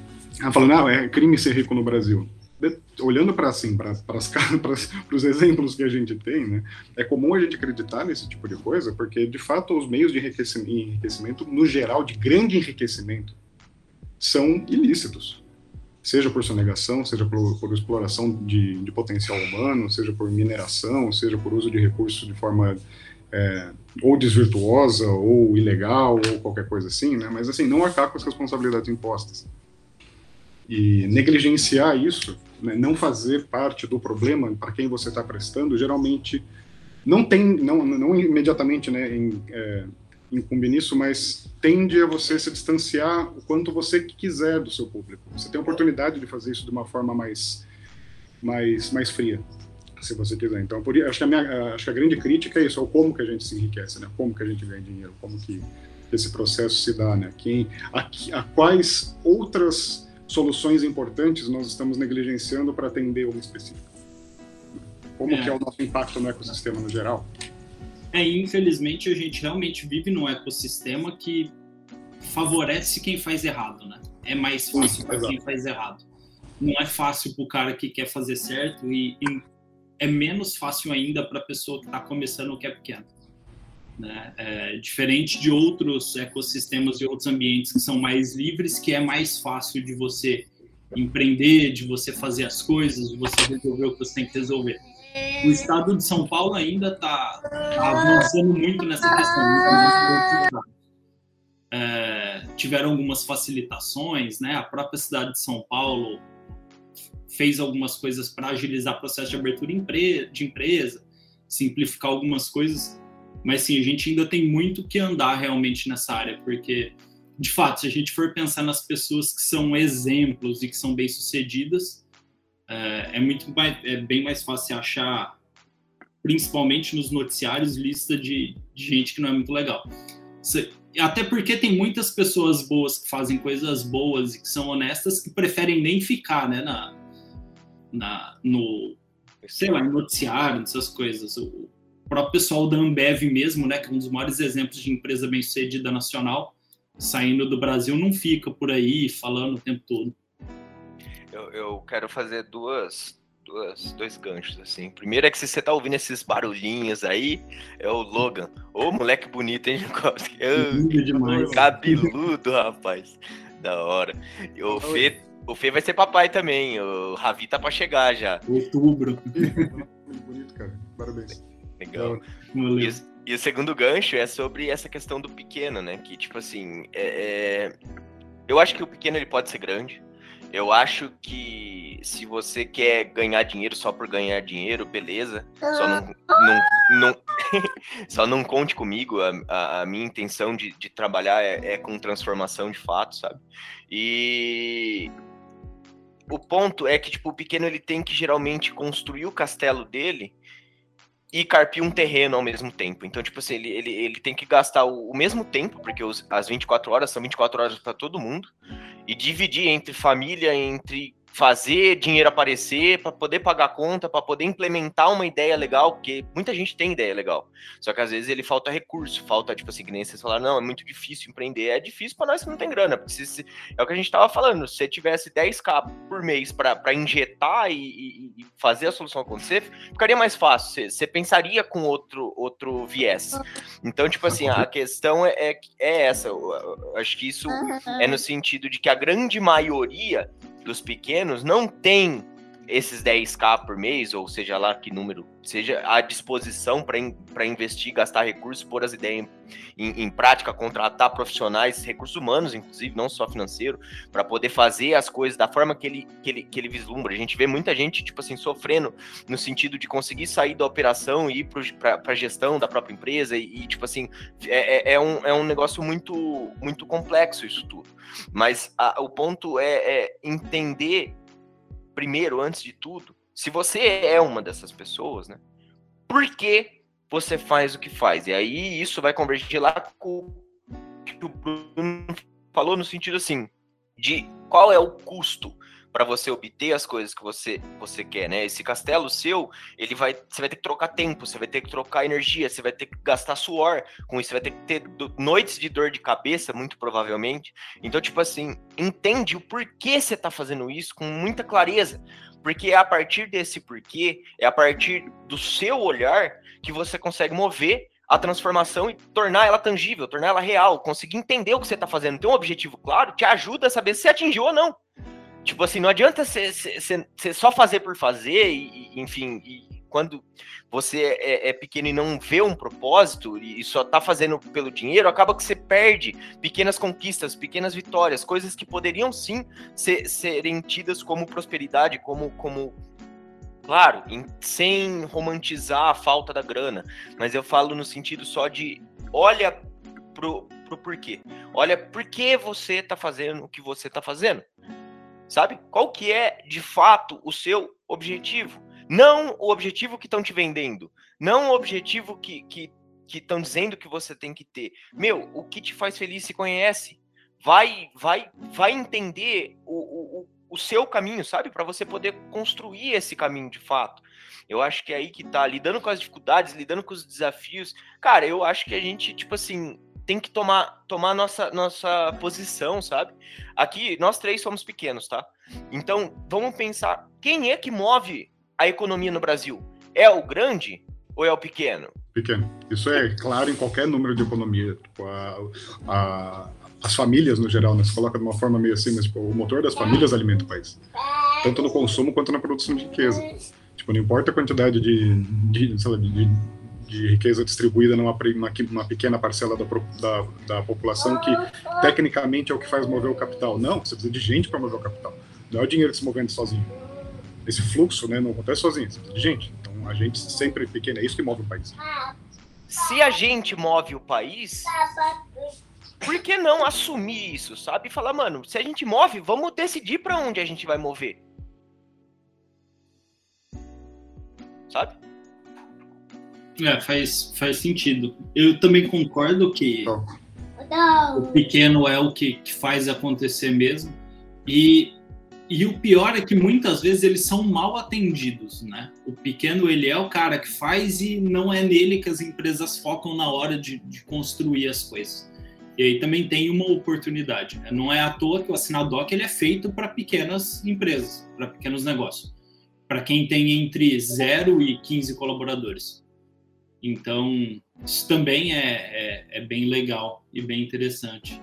ah, falando, ah, é crime ser rico no Brasil. De, olhando para assim, para [laughs] os exemplos que a gente tem, né? É comum a gente acreditar nesse tipo de coisa, porque de fato os meios de enriquecimento, enriquecimento no geral, de grande enriquecimento, são ilícitos seja por sonegação, seja por, por exploração de, de, potencial humano, seja por mineração, seja por uso de recursos de forma é, ou desvirtuosa, ou ilegal, ou qualquer coisa assim, né? Mas, assim, não arcar com as responsabilidades impostas. E negligenciar isso, né, não fazer parte do problema para quem você está prestando, geralmente não tem, não, não imediatamente, né, em, é, incumbe nisso, mas tende a você se distanciar o quanto você quiser do seu público. Você tem a oportunidade de fazer isso de uma forma mais, mais, mais fria, se você quiser. Então, por, acho, que a minha, acho que a grande crítica é isso, é o como que a gente se enriquece, né? Como que a gente ganha dinheiro, como que esse processo se dá, né? Quem, a, a quais outras soluções importantes nós estamos negligenciando para atender uma específica? Como é. que é o nosso impacto no ecossistema no geral? É, infelizmente a gente realmente vive num ecossistema que favorece quem faz errado, né? É mais fácil para quem faz errado. Não é fácil para o cara que quer fazer certo e, e é menos fácil ainda para a pessoa que está começando o que é pequeno. Né? É, diferente de outros ecossistemas e outros ambientes que são mais livres, que é mais fácil de você empreender, de você fazer as coisas, de você resolver o que você tem que resolver. O estado de São Paulo ainda está tá avançando muito nessa questão. É, tiveram algumas facilitações, né? A própria cidade de São Paulo fez algumas coisas para agilizar o processo de abertura de empresa, simplificar algumas coisas, mas sim, a gente ainda tem muito que andar realmente nessa área, porque de fato, se a gente for pensar nas pessoas que são exemplos e que são bem-sucedidas, é, é, muito mais, é bem mais fácil achar, principalmente nos noticiários, lista de, de gente que não é muito legal. Até porque tem muitas pessoas boas que fazem coisas boas e que são honestas que preferem nem ficar, né, na, na no, sei lá, noticiário, essas coisas. O próprio pessoal da Ambev mesmo, né, que é um dos maiores exemplos de empresa bem-sucedida nacional, saindo do Brasil não fica por aí falando o tempo todo. Eu, eu quero fazer duas, duas, dois ganchos, assim. Primeiro é que se você tá ouvindo esses barulhinhos aí, é o Logan. Ô, moleque bonito, hein, [laughs] Jankowski? Lindo demais. Cabeludo, rapaz. Da hora. E o Fê, o Fê vai ser papai também. O Ravi tá pra chegar já. Outubro. [laughs] Muito bonito, cara. Parabéns. Legal. E, e, o segundo gancho é sobre essa questão do pequeno, né? Que, tipo assim, é, é... eu acho que o pequeno ele pode ser grande. Eu acho que se você quer ganhar dinheiro só por ganhar dinheiro, beleza. Só não, não, não [laughs] só não conte comigo. A, a, a minha intenção de, de trabalhar é, é, com transformação de fato, sabe? E o ponto é que tipo, o pequeno ele tem que geralmente construir o castelo dele e carpir um terreno ao mesmo tempo. Então, tipo assim, ele, ele, ele tem que gastar o, o mesmo tempo, porque os, as 24 horas são 24 horas para todo mundo, e dividir entre família, entre fazer dinheiro aparecer para poder pagar a conta, para poder implementar uma ideia legal, porque muita gente tem ideia legal. Só que às vezes ele falta recurso, falta, tipo assim, que nem vocês falaram, não, é muito difícil empreender. É difícil para nós que não tem grana, porque se, se, é o que a gente tava falando, se você tivesse 10k por mês para injetar e, e, e, fazer a solução acontecer, ficaria mais fácil. Você, você, pensaria com outro, outro viés. Então, tipo assim, a questão é, é, é essa. Eu, eu acho que isso é no sentido de que a grande maioria dos pequenos não tem esses 10k por mês, ou seja lá que número, seja à disposição para in, investir, gastar recursos, pôr as ideias em, em, em, prática, contratar profissionais, recursos humanos, inclusive, não só financeiro, para poder fazer as coisas da forma que ele, que, ele, que ele vislumbra. A gente vê muita gente, tipo assim, sofrendo no sentido de conseguir sair da operação e ir para a gestão da própria empresa, e, e tipo assim, é, é, é, um, é um negócio muito, muito complexo isso tudo. Mas a, o ponto é, é entender, primeiro, antes de tudo, se você é uma dessas pessoas, né? Por que você faz o que faz? E aí isso vai convergir lá com o que o Bruno falou no sentido assim, de qual é o custo para você obter as coisas que você você quer, né? Esse castelo seu, ele vai, você vai ter que trocar tempo, você vai ter que trocar energia, você vai ter que gastar suor com isso, você vai ter que ter noites de dor de cabeça, muito provavelmente. Então, tipo assim, entende o porquê você tá fazendo isso com muita clareza, porque é a partir desse porquê, é a partir do seu olhar que você consegue mover a transformação e tornar ela tangível, tornar ela real, conseguir entender o que você está fazendo, ter um objetivo claro, te ajuda a saber se atingiu ou não. Tipo assim, não adianta você só fazer por fazer, e, e enfim, e quando você é, é, pequeno e não vê um propósito e, só tá fazendo pelo dinheiro, acaba que você perde pequenas conquistas, pequenas vitórias, coisas que poderiam sim ser, serem tidas como prosperidade, como, como claro, em, sem romantizar a falta da grana, mas eu falo no sentido só de olha pro, pro porquê. Olha por que você tá fazendo o que você tá fazendo sabe? Qual que é, de fato, o seu objetivo? Não o objetivo que estão te vendendo, não o objetivo que que estão dizendo que você tem que ter. Meu, o que te faz feliz se conhece. Vai, vai, vai entender o, o, o seu caminho, sabe? Para você poder construir esse caminho de fato. Eu acho que é aí que tá, lidando com as dificuldades, lidando com os desafios. Cara, eu acho que a gente, tipo assim, tem que tomar, tomar nossa, nossa posição, sabe? Aqui, nós três somos pequenos, tá? Então, vamos pensar, quem é que move a economia no Brasil? É o grande ou é o pequeno? Pequeno. Isso é claro em qualquer número de economia. Tipo, a, a, as famílias no geral, né? Se coloca de uma forma meio assim, mas tipo, o motor das famílias alimenta o país. Tanto no consumo quanto na produção de riqueza. Tipo, não importa a quantidade de, de, lá, de riqueza distribuída numa, uma pequena parcela da, da, da, população que tecnicamente é o que faz mover o capital. Não, você precisa de gente para mover o capital. Não é o dinheiro se movendo sozinho. Esse fluxo né, não acontece sozinho, você precisa de gente. Então a gente sempre pequena, é isso que move o país. Se a gente move o país, por que não assumir isso, sabe? E falar, mano, se a gente move, vamos decidir para onde a gente vai mover. Sabe? É, faz, faz sentido. Eu também concordo que o pequeno é o que, que faz acontecer mesmo. E, e o pior é que muitas vezes eles são mal atendidos, né? O pequeno, ele é o cara que faz e não é nele que as empresas focam na hora de, de construir as coisas. E aí também tem uma oportunidade. Né? Não é à toa que o Assinadoc ele é feito para pequenas empresas, para pequenos negócios. Para quem tem entre 0 e 15 colaboradores. Então, isso também é, é, é bem legal e bem interessante.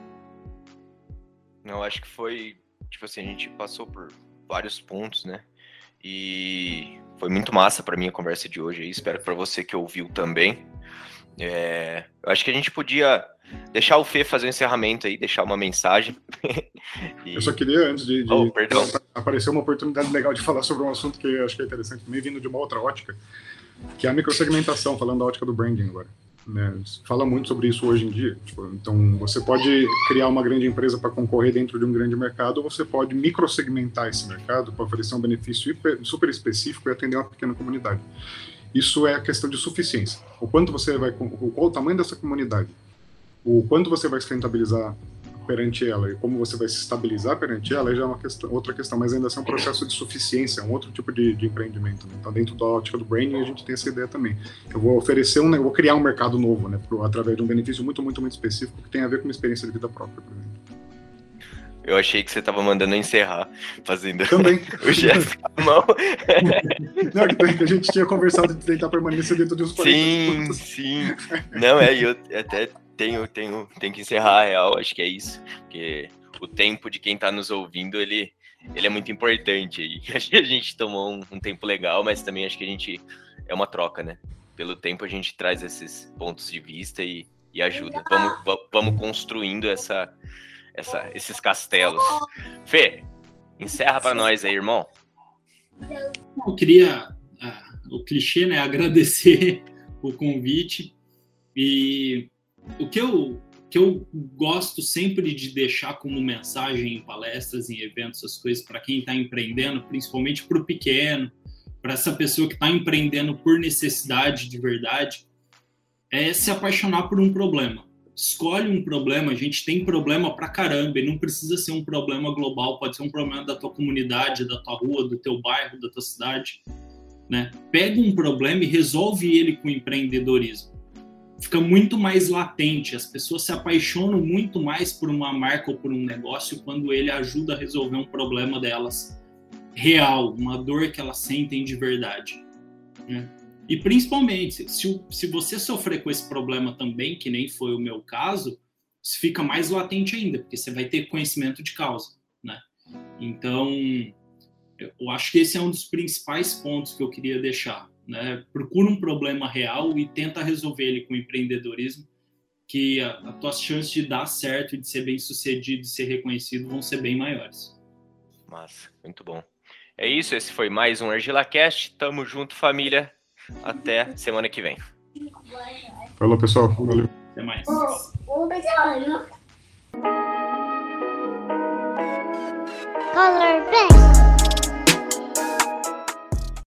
Eu acho que foi, tipo assim, a gente passou por vários pontos, né? E foi muito massa para mim a conversa de hoje. Espero para você que ouviu também. É, eu acho que a gente podia deixar o Fê fazer o um encerramento aí, deixar uma mensagem. [laughs] e... Eu só queria, antes de, de oh, aparecer uma oportunidade legal de falar sobre um assunto que eu acho que é interessante, também vindo de uma outra ótica, que é a microsegmentação, falando da ótica do branding agora. Né? Fala muito sobre isso hoje em dia. Tipo, então, você pode criar uma grande empresa para concorrer dentro de um grande mercado, ou você pode microsegmentar esse mercado para oferecer um benefício super específico e atender uma pequena comunidade. Isso é a questão de suficiência. O quanto você vai, qual o tamanho dessa comunidade, o quanto você vai rentabilizar perante ela e como você vai se estabilizar perante ela já é uma questão, outra questão, mas ainda assim é um processo de suficiência, um outro tipo de, de empreendimento. Né? Então, dentro da ótica do branding, a gente tem essa ideia também. Eu vou oferecer um, eu vou criar um mercado novo, né, pro, através de um benefício muito, muito, muito específico que tem a ver com uma experiência de vida própria, por exemplo. Eu achei que você estava mandando encerrar, fazendo Também. [laughs] o gesto com a mão. [laughs] Não, que a gente tinha conversado de tentar permanecer dentro de uns 40 Sim, sim. Não, é, eu até tenho, tenho, tenho que encerrar a real, acho que é isso. Porque o tempo de quem está nos ouvindo, ele, ele é muito importante. E [laughs] acho que a gente tomou um, um, tempo legal, mas também acho que a gente é uma troca, né? Pelo tempo a gente traz esses pontos de vista e, e ajuda. Vamos, vamos construindo essa, essa, esses castelos. Fê, encerra para nós aí, irmão. Eu queria, uh, o clichê, né? [laughs] Agradecer o convite e o que eu, que eu gosto sempre de deixar como mensagem em palestras, em eventos, essas coisas, para quem está empreendendo, principalmente para o pequeno, para essa pessoa que está empreendendo por necessidade de verdade, é se apaixonar por um problema. Escolhe um problema, a gente tem problema para caramba, e não precisa ser um problema global, pode ser um problema da tua comunidade, da tua rua, do teu bairro, da tua cidade. Né? Pega um problema e resolve ele com empreendedorismo fica muito mais latente. As pessoas se apaixonam muito mais por uma marca ou por um negócio quando ele ajuda a resolver um problema delas real, uma dor que elas sentem de verdade. Né? E principalmente, se, se você sofrer com esse problema também, que nem foi o meu caso, isso fica mais latente ainda, porque você vai ter conhecimento de causa. Né? Então, eu acho que esse é um dos principais pontos que eu queria deixar né? Procura um problema real e tenta resolver ele com empreendedorismo, que as tuas chances de dar certo, de ser bem sucedido, de ser reconhecido vão ser bem maiores. Massa, muito bom. É isso, esse foi mais um ArgilaCast. Tamo junto, família. Até semana que vem. Falou, pessoal. Valeu. Até mais. Color Bank.